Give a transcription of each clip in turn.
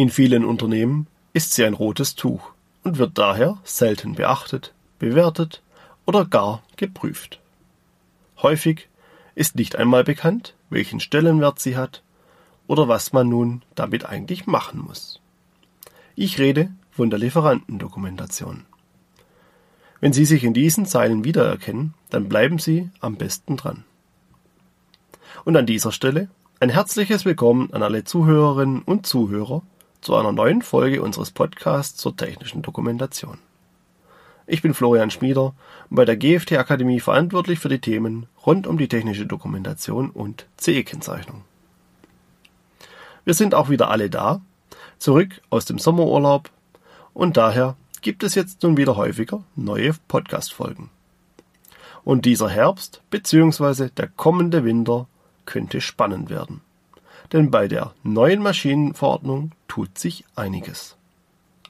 In vielen Unternehmen ist sie ein rotes Tuch und wird daher selten beachtet, bewertet oder gar geprüft. Häufig ist nicht einmal bekannt, welchen Stellenwert sie hat oder was man nun damit eigentlich machen muss. Ich rede von der Lieferantendokumentation. Wenn Sie sich in diesen Zeilen wiedererkennen, dann bleiben Sie am besten dran. Und an dieser Stelle ein herzliches Willkommen an alle Zuhörerinnen und Zuhörer zu einer neuen Folge unseres Podcasts zur technischen Dokumentation. Ich bin Florian Schmieder bei der GFT Akademie verantwortlich für die Themen rund um die technische Dokumentation und CE-Kennzeichnung. Wir sind auch wieder alle da, zurück aus dem Sommerurlaub und daher gibt es jetzt nun wieder häufiger neue Podcast-Folgen. Und dieser Herbst bzw. der kommende Winter könnte spannend werden. Denn bei der neuen Maschinenverordnung tut sich einiges.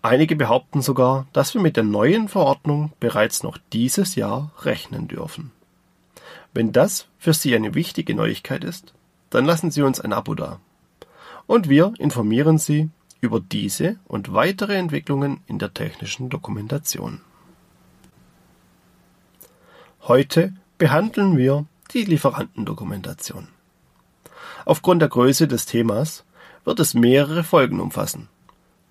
Einige behaupten sogar, dass wir mit der neuen Verordnung bereits noch dieses Jahr rechnen dürfen. Wenn das für Sie eine wichtige Neuigkeit ist, dann lassen Sie uns ein Abo da. Und wir informieren Sie über diese und weitere Entwicklungen in der technischen Dokumentation. Heute behandeln wir die Lieferantendokumentation. Aufgrund der Größe des Themas wird es mehrere Folgen umfassen.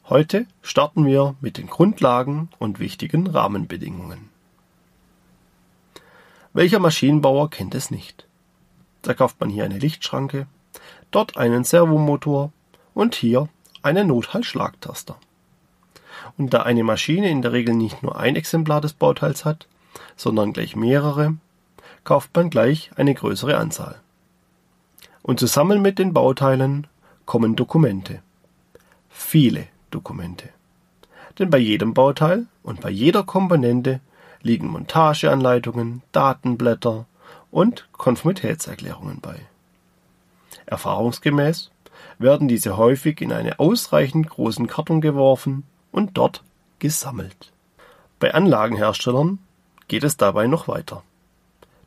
Heute starten wir mit den Grundlagen und wichtigen Rahmenbedingungen. Welcher Maschinenbauer kennt es nicht? Da kauft man hier eine Lichtschranke, dort einen Servomotor und hier einen Notfallschlagtaster. Und da eine Maschine in der Regel nicht nur ein Exemplar des Bauteils hat, sondern gleich mehrere, kauft man gleich eine größere Anzahl. Und zusammen mit den Bauteilen kommen Dokumente. Viele Dokumente. Denn bei jedem Bauteil und bei jeder Komponente liegen Montageanleitungen, Datenblätter und Konformitätserklärungen bei. Erfahrungsgemäß werden diese häufig in einen ausreichend großen Karton geworfen und dort gesammelt. Bei Anlagenherstellern geht es dabei noch weiter.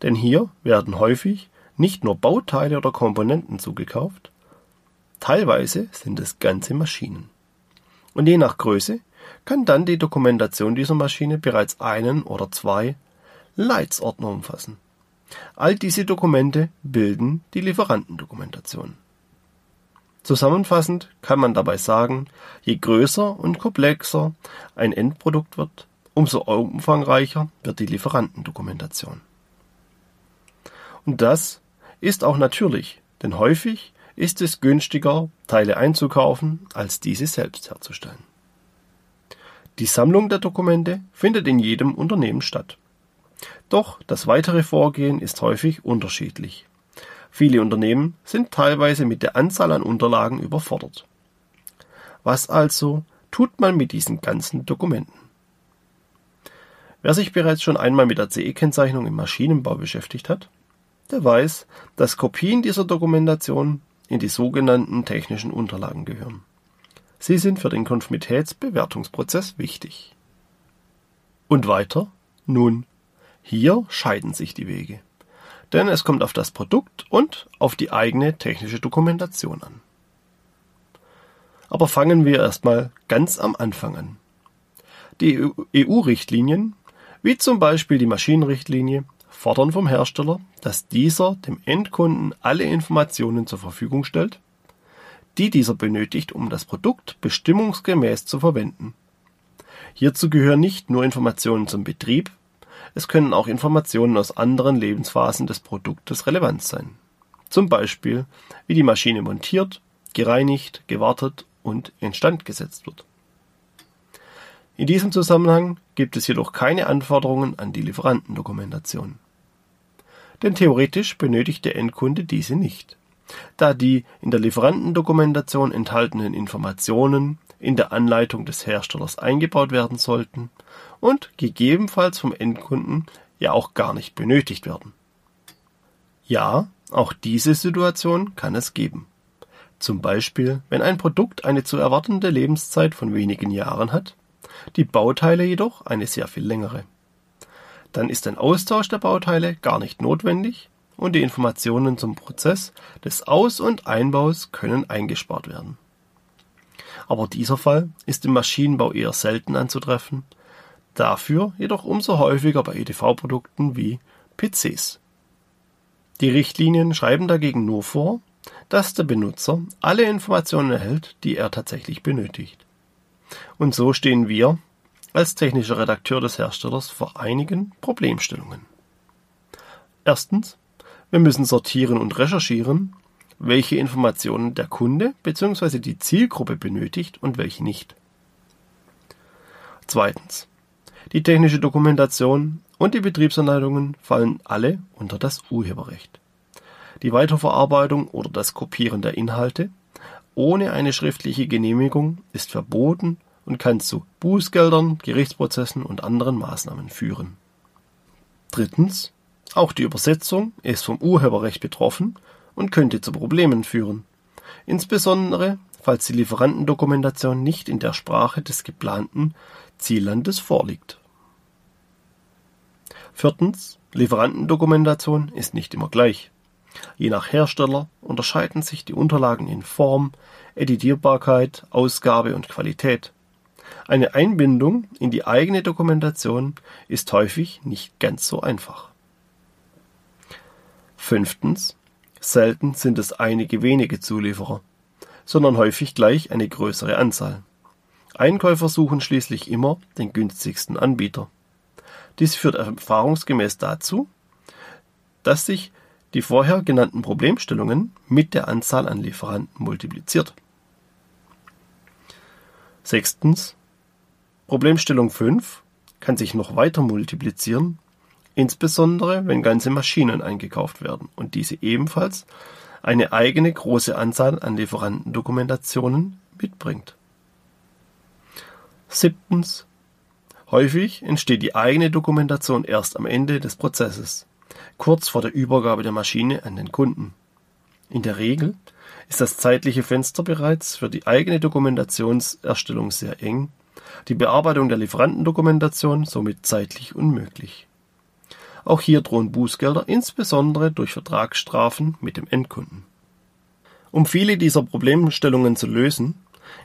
Denn hier werden häufig nicht nur Bauteile oder Komponenten zugekauft, teilweise sind es ganze Maschinen. Und je nach Größe kann dann die Dokumentation dieser Maschine bereits einen oder zwei Leitsordner umfassen. All diese Dokumente bilden die Lieferantendokumentation. Zusammenfassend kann man dabei sagen, je größer und komplexer ein Endprodukt wird, umso umfangreicher wird die Lieferantendokumentation. Und das ist auch natürlich, denn häufig ist es günstiger, Teile einzukaufen, als diese selbst herzustellen. Die Sammlung der Dokumente findet in jedem Unternehmen statt. Doch das weitere Vorgehen ist häufig unterschiedlich. Viele Unternehmen sind teilweise mit der Anzahl an Unterlagen überfordert. Was also tut man mit diesen ganzen Dokumenten? Wer sich bereits schon einmal mit der CE-Kennzeichnung im Maschinenbau beschäftigt hat, der weiß, dass Kopien dieser Dokumentation in die sogenannten technischen Unterlagen gehören. Sie sind für den Konformitätsbewertungsprozess wichtig. Und weiter? Nun, hier scheiden sich die Wege denn es kommt auf das Produkt und auf die eigene technische Dokumentation an. Aber fangen wir erstmal ganz am Anfang an. Die EU-Richtlinien, wie zum Beispiel die Maschinenrichtlinie, fordern vom Hersteller, dass dieser dem Endkunden alle Informationen zur Verfügung stellt, die dieser benötigt, um das Produkt bestimmungsgemäß zu verwenden. Hierzu gehören nicht nur Informationen zum Betrieb, es können auch Informationen aus anderen Lebensphasen des Produktes relevant sein. Zum Beispiel, wie die Maschine montiert, gereinigt, gewartet und instand gesetzt wird. In diesem Zusammenhang gibt es jedoch keine Anforderungen an die Lieferantendokumentation. Denn theoretisch benötigt der Endkunde diese nicht, da die in der Lieferantendokumentation enthaltenen Informationen in der Anleitung des Herstellers eingebaut werden sollten und gegebenenfalls vom Endkunden ja auch gar nicht benötigt werden. Ja, auch diese Situation kann es geben. Zum Beispiel, wenn ein Produkt eine zu erwartende Lebenszeit von wenigen Jahren hat, die Bauteile jedoch eine sehr viel längere. Dann ist ein Austausch der Bauteile gar nicht notwendig und die Informationen zum Prozess des Aus- und Einbaus können eingespart werden. aber dieser Fall ist im Maschinenbau eher selten anzutreffen, dafür jedoch umso häufiger bei EDV-Produkten wie PCs. Die Richtlinien schreiben dagegen nur vor, dass der Benutzer alle Informationen erhält, die er tatsächlich benötigt. Und so stehen wir als technischer Redakteur des Herstellers vor einigen Problemstellungen. Erstens, wir müssen sortieren und recherchieren, welche Informationen der Kunde bzw. die Zielgruppe benötigt und welche nicht. Zweitens, die technische Dokumentation und die Betriebsanleitungen fallen alle unter das Urheberrecht. Die Weiterverarbeitung oder das Kopieren der Inhalte ohne eine schriftliche Genehmigung ist verboten und kann zu Bußgeldern, Gerichtsprozessen und anderen Maßnahmen führen. Drittens. Auch die Übersetzung ist vom Urheberrecht betroffen und könnte zu Problemen führen. Insbesondere, falls die Lieferantendokumentation nicht in der Sprache des geplanten Ziellandes vorliegt. Viertens. Lieferantendokumentation ist nicht immer gleich. Je nach Hersteller unterscheiden sich die Unterlagen in Form, Editierbarkeit, Ausgabe und Qualität. Eine Einbindung in die eigene Dokumentation ist häufig nicht ganz so einfach. Fünftens. Selten sind es einige wenige Zulieferer, sondern häufig gleich eine größere Anzahl. Einkäufer suchen schließlich immer den günstigsten Anbieter. Dies führt erfahrungsgemäß dazu, dass sich die vorher genannten Problemstellungen mit der Anzahl an Lieferanten multipliziert. Sechstens. Problemstellung 5 kann sich noch weiter multiplizieren, insbesondere wenn ganze Maschinen eingekauft werden und diese ebenfalls eine eigene große Anzahl an Lieferantendokumentationen mitbringt. Siebtens. Häufig entsteht die eigene Dokumentation erst am Ende des Prozesses, kurz vor der Übergabe der Maschine an den Kunden. In der Regel ist das zeitliche Fenster bereits für die eigene Dokumentationserstellung sehr eng die Bearbeitung der Lieferantendokumentation somit zeitlich unmöglich. Auch hier drohen Bußgelder, insbesondere durch Vertragsstrafen mit dem Endkunden. Um viele dieser Problemstellungen zu lösen,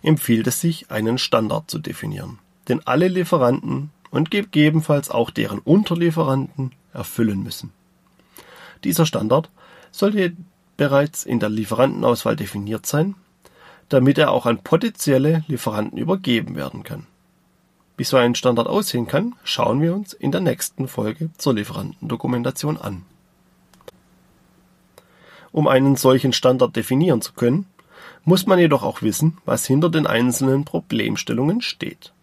empfiehlt es sich, einen Standard zu definieren, den alle Lieferanten und gegebenenfalls auch deren Unterlieferanten erfüllen müssen. Dieser Standard sollte bereits in der Lieferantenauswahl definiert sein, damit er auch an potenzielle Lieferanten übergeben werden kann. Wie so ein Standard aussehen kann, schauen wir uns in der nächsten Folge zur Lieferantendokumentation an. Um einen solchen Standard definieren zu können, muss man jedoch auch wissen, was hinter den einzelnen Problemstellungen steht.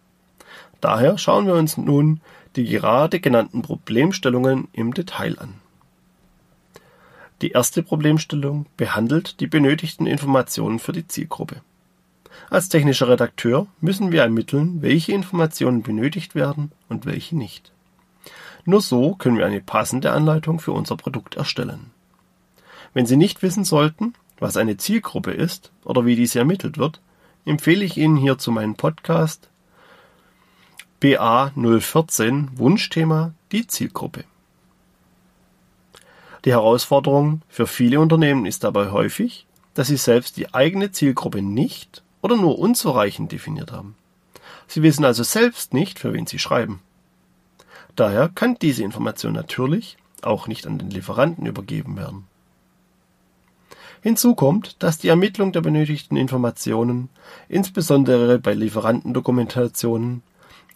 Daher schauen wir uns nun die gerade genannten Problemstellungen im Detail an. Die erste Problemstellung behandelt die benötigten Informationen für die Zielgruppe. Als technischer Redakteur müssen wir ermitteln, welche Informationen benötigt werden und welche nicht. Nur so können wir eine passende Anleitung für unser Produkt erstellen. Wenn Sie nicht wissen sollten, was eine Zielgruppe ist oder wie diese ermittelt wird, empfehle ich Ihnen hierzu meinen Podcast BA 014 Wunschthema die Zielgruppe. Die Herausforderung für viele Unternehmen ist dabei häufig, dass sie selbst die eigene Zielgruppe nicht oder nur unzureichend definiert haben. Sie wissen also selbst nicht, für wen sie schreiben. Daher kann diese Information natürlich auch nicht an den Lieferanten übergeben werden. Hinzu kommt, dass die Ermittlung der benötigten Informationen, insbesondere bei Lieferantendokumentationen,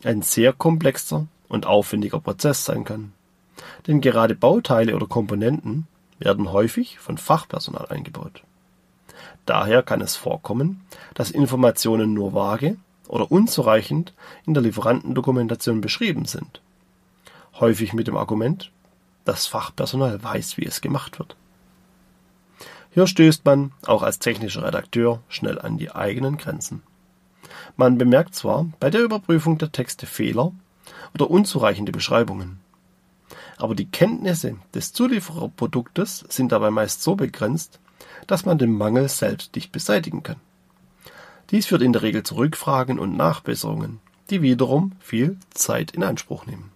ein sehr komplexer und aufwendiger Prozess sein kann. Denn gerade Bauteile oder Komponenten werden häufig von Fachpersonal eingebaut. Daher kann es vorkommen, dass Informationen nur vage oder unzureichend in der Lieferantendokumentation beschrieben sind. Häufig mit dem Argument, das Fachpersonal weiß, wie es gemacht wird. Hier stößt man, auch als technischer Redakteur, schnell an die eigenen Grenzen. Man bemerkt zwar bei der Überprüfung der Texte Fehler oder unzureichende Beschreibungen. Aber die Kenntnisse des Zuliefererproduktes sind dabei meist so begrenzt, dass man den Mangel selbst nicht beseitigen kann. Dies führt in der Regel zu Rückfragen und Nachbesserungen, die wiederum viel Zeit in Anspruch nehmen.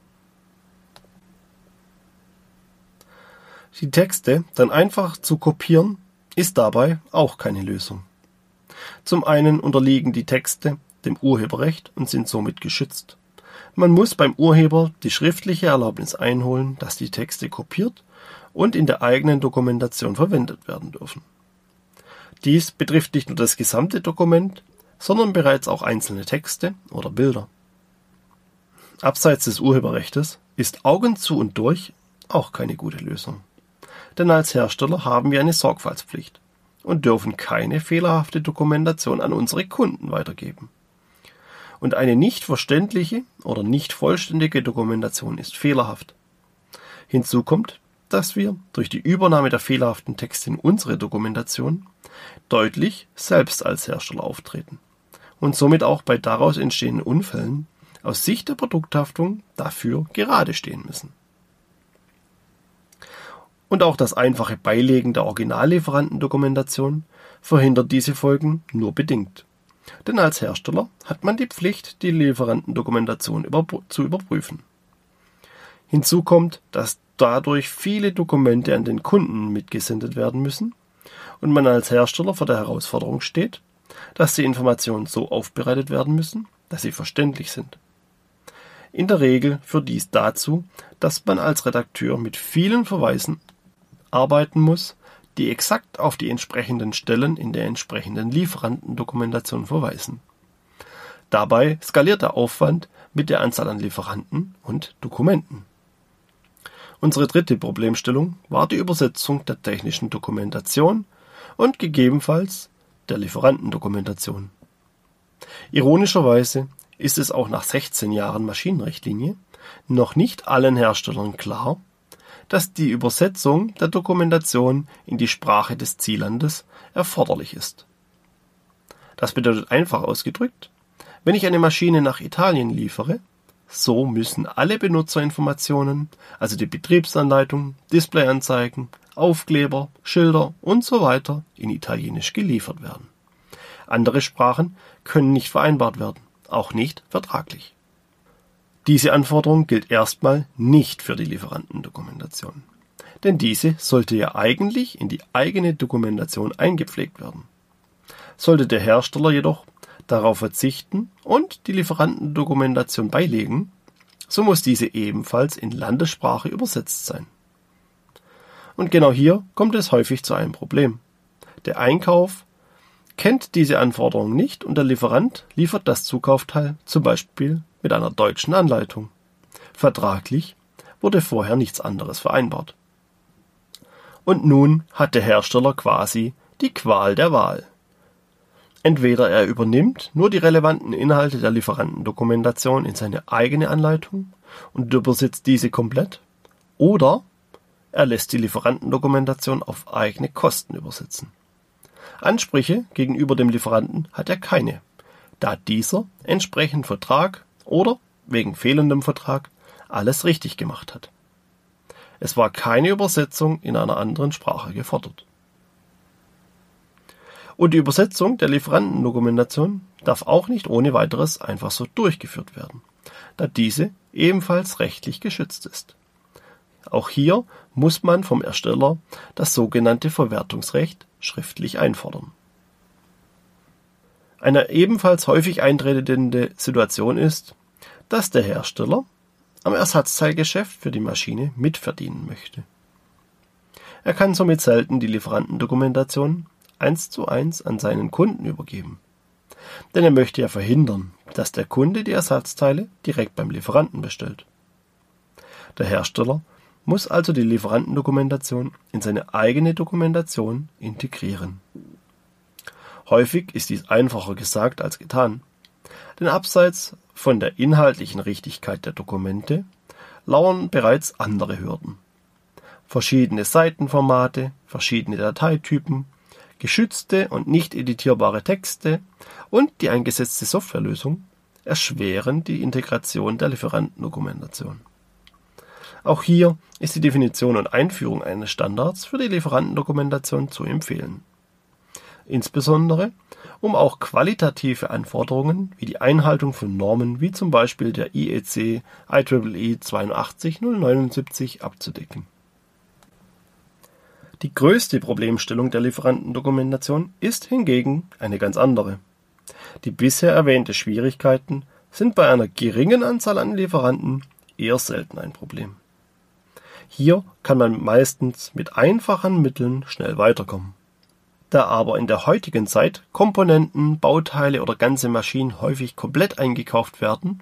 Die Texte dann einfach zu kopieren, ist dabei auch keine Lösung. Zum einen unterliegen die Texte dem Urheberrecht und sind somit geschützt. Man muss beim Urheber die schriftliche Erlaubnis einholen, dass die Texte kopiert und in der eigenen Dokumentation verwendet werden dürfen. Dies betrifft nicht nur das gesamte Dokument, sondern bereits auch einzelne Texte oder Bilder. Abseits des Urheberrechts ist Augen zu und durch auch keine gute Lösung. Denn als Hersteller haben wir eine Sorgfaltspflicht und dürfen keine fehlerhafte Dokumentation an unsere Kunden weitergeben. Und eine nicht verständliche oder nicht vollständige Dokumentation ist fehlerhaft. Hinzu kommt, dass wir durch die Übernahme der fehlerhaften Texte in unsere Dokumentation deutlich selbst als Hersteller auftreten und somit auch bei daraus entstehenden Unfällen aus Sicht der Produkthaftung dafür gerade stehen müssen. Und auch das einfache Beilegen der Originallieferantendokumentation verhindert diese Folgen nur bedingt. Denn als Hersteller hat man die Pflicht, die Lieferantendokumentation zu überprüfen. Hinzu kommt, dass dadurch viele Dokumente an den Kunden mitgesendet werden müssen und man als Hersteller vor der Herausforderung steht, dass die Informationen so aufbereitet werden müssen, dass sie verständlich sind. In der Regel führt dies dazu, dass man als Redakteur mit vielen Verweisen arbeiten muss, die exakt auf die entsprechenden Stellen in der entsprechenden Lieferantendokumentation verweisen. Dabei skaliert der Aufwand mit der Anzahl an Lieferanten und Dokumenten. Unsere dritte Problemstellung war die Übersetzung der technischen Dokumentation und gegebenenfalls der Lieferantendokumentation. Ironischerweise ist es auch nach 16 Jahren Maschinenrichtlinie noch nicht allen Herstellern klar, dass die Übersetzung der Dokumentation in die Sprache des Ziellandes erforderlich ist. Das bedeutet einfach ausgedrückt, wenn ich eine Maschine nach Italien liefere, so müssen alle Benutzerinformationen, also die Betriebsanleitung, Displayanzeigen, Aufkleber, Schilder und so in Italienisch geliefert werden. Andere Sprachen können nicht vereinbart werden, auch nicht vertraglich. Diese Anforderung gilt erstmal nicht für die Lieferantendokumentation. Denn diese sollte ja eigentlich in die eigene Dokumentation eingepflegt werden. Sollte der Hersteller jedoch darauf verzichten und die Lieferantendokumentation beilegen, so muss diese ebenfalls in Landessprache übersetzt sein. Und genau hier kommt es häufig zu einem Problem. Der Einkauf kennt diese Anforderungen nicht und der Lieferant liefert das Zukaufteil zum Beispiel mit einer deutschen Anleitung. Vertraglich wurde vorher nichts anderes vereinbart. Und nun hat der Hersteller quasi die Qual der Wahl. Entweder er übernimmt nur die relevanten Inhalte der Lieferantendokumentation in seine eigene Anleitung und übersetzt diese komplett, oder er lässt die Lieferantendokumentation auf eigene Kosten übersetzen. Ansprüche gegenüber dem Lieferanten hat er keine, da dieser entsprechend Vertrag oder wegen fehlendem Vertrag alles richtig gemacht hat. Es war keine Übersetzung in einer anderen Sprache gefordert. Und die Übersetzung der Lieferantendokumentation darf auch nicht ohne weiteres einfach so durchgeführt werden, da diese ebenfalls rechtlich geschützt ist. Auch hier muss man vom Ersteller das sogenannte Verwertungsrecht schriftlich einfordern. Eine ebenfalls häufig eintretende Situation ist, dass der Hersteller am Ersatzteilgeschäft für die Maschine mitverdienen möchte. Er kann somit selten die Lieferantendokumentation eins zu eins an seinen Kunden übergeben. Denn er möchte ja verhindern, dass der Kunde die Ersatzteile direkt beim Lieferanten bestellt. Der Hersteller muss also die Lieferantendokumentation in seine eigene Dokumentation integrieren. Häufig ist dies einfacher gesagt als getan, denn abseits von der inhaltlichen Richtigkeit der Dokumente lauern bereits andere Hürden. Verschiedene Seitenformate, verschiedene Dateitypen, geschützte und nicht editierbare Texte und die eingesetzte Softwarelösung erschweren die Integration der Lieferantendokumentation. Auch hier ist die Definition und Einführung eines Standards für die Lieferantendokumentation zu empfehlen. Insbesondere, um auch qualitative Anforderungen wie die Einhaltung von Normen wie zum Beispiel der IEC IEEE 82079 abzudecken. Die größte Problemstellung der Lieferantendokumentation ist hingegen eine ganz andere. Die bisher erwähnte Schwierigkeiten sind bei einer geringen Anzahl an Lieferanten eher selten ein Problem. Hier kann man meistens mit einfachen Mitteln schnell weiterkommen. Da aber in der heutigen Zeit Komponenten, Bauteile oder ganze Maschinen häufig komplett eingekauft werden,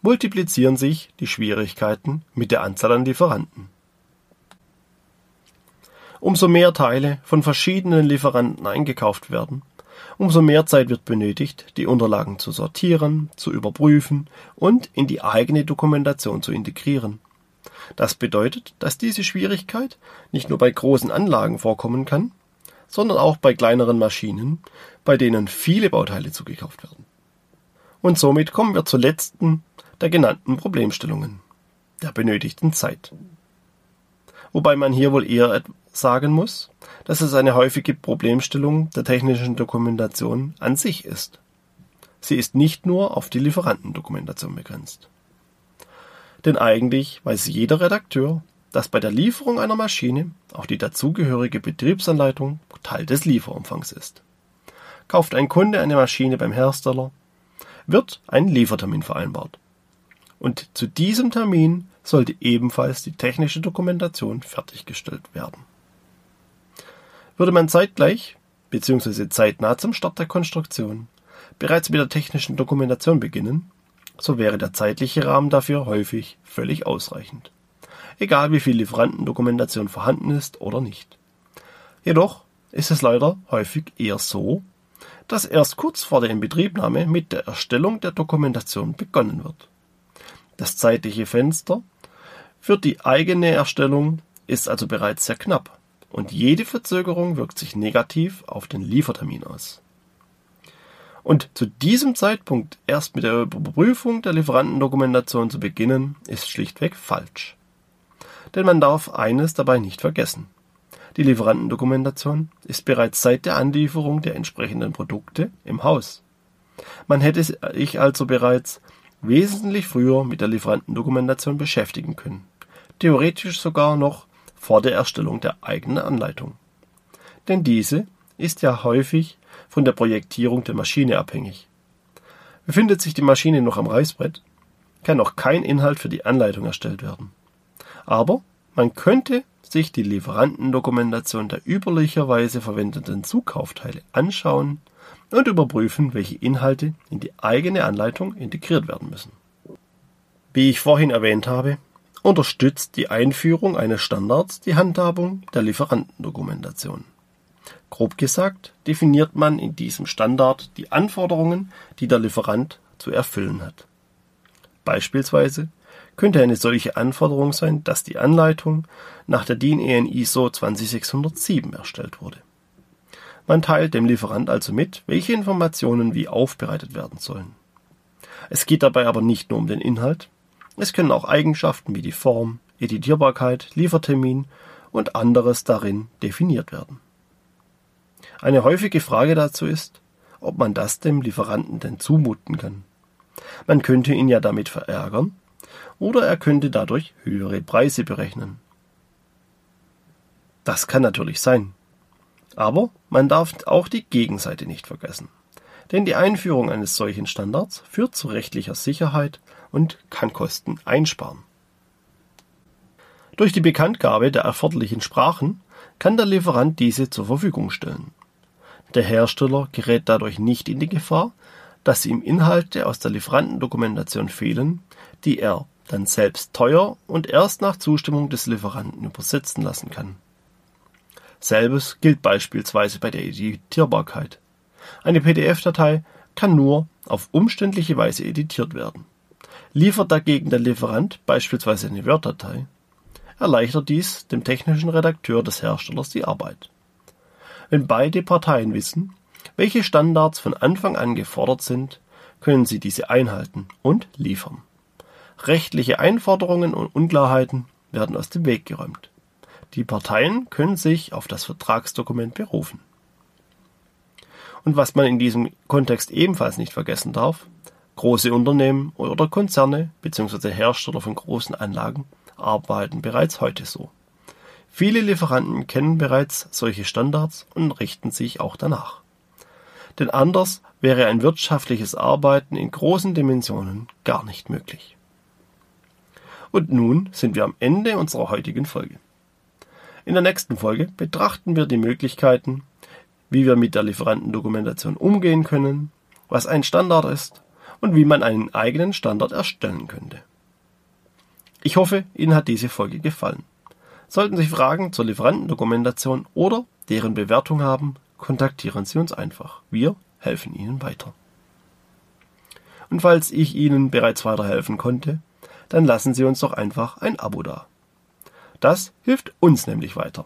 multiplizieren sich die Schwierigkeiten mit der Anzahl an Lieferanten. Umso mehr Teile von verschiedenen Lieferanten eingekauft werden, umso mehr Zeit wird benötigt, die Unterlagen zu sortieren, zu überprüfen und in die eigene Dokumentation zu integrieren. Das bedeutet, dass diese Schwierigkeit nicht nur bei großen Anlagen vorkommen kann, sondern auch bei kleineren Maschinen, bei denen viele Bauteile zugekauft werden. Und somit kommen wir zur letzten der genannten Problemstellungen, der benötigten Zeit. Wobei man hier wohl eher sagen muss, dass es eine häufige Problemstellung der technischen Dokumentation an sich ist. Sie ist nicht nur auf die Lieferantendokumentation begrenzt. Denn eigentlich weiß jeder Redakteur, dass bei der Lieferung einer Maschine auch die dazugehörige Betriebsanleitung Teil des Lieferumfangs ist. Kauft ein Kunde eine Maschine beim Hersteller, wird ein Liefertermin vereinbart. Und zu diesem Termin sollte ebenfalls die technische Dokumentation fertiggestellt werden. Würde man zeitgleich bzw. zeitnah zum Start der Konstruktion bereits mit der technischen Dokumentation beginnen, so wäre der zeitliche Rahmen dafür häufig völlig ausreichend. Egal wie viel Lieferantendokumentation vorhanden ist oder nicht. Jedoch ist es leider häufig eher so, dass erst kurz vor der Inbetriebnahme mit der Erstellung der Dokumentation begonnen wird. Das zeitliche Fenster für die eigene Erstellung ist also bereits sehr knapp und jede Verzögerung wirkt sich negativ auf den Liefertermin aus. Und zu diesem Zeitpunkt erst mit der Überprüfung der Lieferantendokumentation zu beginnen, ist schlichtweg falsch. Denn man darf eines dabei nicht vergessen. Die Lieferantendokumentation ist bereits seit der Anlieferung der entsprechenden Produkte im Haus. Man hätte sich also bereits wesentlich früher mit der Lieferantendokumentation beschäftigen können. Theoretisch sogar noch vor der Erstellung der eigenen Anleitung. Denn diese ist ja häufig von der Projektierung der Maschine abhängig. Befindet sich die Maschine noch am Reißbrett, kann noch kein Inhalt für die Anleitung erstellt werden. Aber man könnte sich die Lieferantendokumentation der üblicherweise verwendeten Zukaufteile anschauen und überprüfen, welche Inhalte in die eigene Anleitung integriert werden müssen. Wie ich vorhin erwähnt habe, unterstützt die Einführung eines Standards die Handhabung der Lieferantendokumentation. Grob gesagt definiert man in diesem Standard die Anforderungen, die der Lieferant zu erfüllen hat. Beispielsweise könnte eine solche Anforderung sein, dass die Anleitung nach der DIN EN ISO 20607 erstellt wurde. Man teilt dem Lieferant also mit, welche Informationen wie aufbereitet werden sollen. Es geht dabei aber nicht nur um den Inhalt, es können auch Eigenschaften wie die Form, Editierbarkeit, Liefertermin und anderes darin definiert werden. Eine häufige Frage dazu ist, ob man das dem Lieferanten denn zumuten kann. Man könnte ihn ja damit verärgern oder er könnte dadurch höhere Preise berechnen. Das kann natürlich sein. Aber man darf auch die Gegenseite nicht vergessen. Denn die Einführung eines solchen Standards führt zu rechtlicher Sicherheit und kann Kosten einsparen. Durch die Bekanntgabe der erforderlichen Sprachen kann der Lieferant diese zur Verfügung stellen. Der Hersteller gerät dadurch nicht in die Gefahr, dass ihm Inhalte aus der Lieferantendokumentation fehlen, die er dann selbst teuer und erst nach Zustimmung des Lieferanten übersetzen lassen kann. Selbes gilt beispielsweise bei der Editierbarkeit. Eine PDF-Datei kann nur auf umständliche Weise editiert werden. Liefert dagegen der Lieferant beispielsweise eine Word-Datei, erleichtert dies dem technischen Redakteur des Herstellers die Arbeit. Wenn beide Parteien wissen, welche Standards von Anfang an gefordert sind, können sie diese einhalten und liefern. Rechtliche Einforderungen und Unklarheiten werden aus dem Weg geräumt. Die Parteien können sich auf das Vertragsdokument berufen. Und was man in diesem Kontext ebenfalls nicht vergessen darf, Große Unternehmen oder Konzerne bzw. Hersteller von großen Anlagen arbeiten bereits heute so. Viele Lieferanten kennen bereits solche Standards und richten sich auch danach. Denn anders wäre ein wirtschaftliches Arbeiten in großen Dimensionen gar nicht möglich. Und nun sind wir am Ende unserer heutigen Folge. In der nächsten Folge betrachten wir die Möglichkeiten, wie wir mit der Lieferantendokumentation umgehen können, was ein Standard ist und wie man einen eigenen Standard erstellen könnte. Ich hoffe, Ihnen hat diese Folge gefallen. Sollten Sie Fragen zur Lieferantendokumentation oder deren Bewertung haben, kontaktieren Sie uns einfach. Wir helfen Ihnen weiter. Und falls ich Ihnen bereits weiterhelfen konnte, dann lassen Sie uns doch einfach ein Abo da. Das hilft uns nämlich weiter.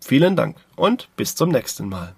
Vielen Dank und bis zum nächsten Mal.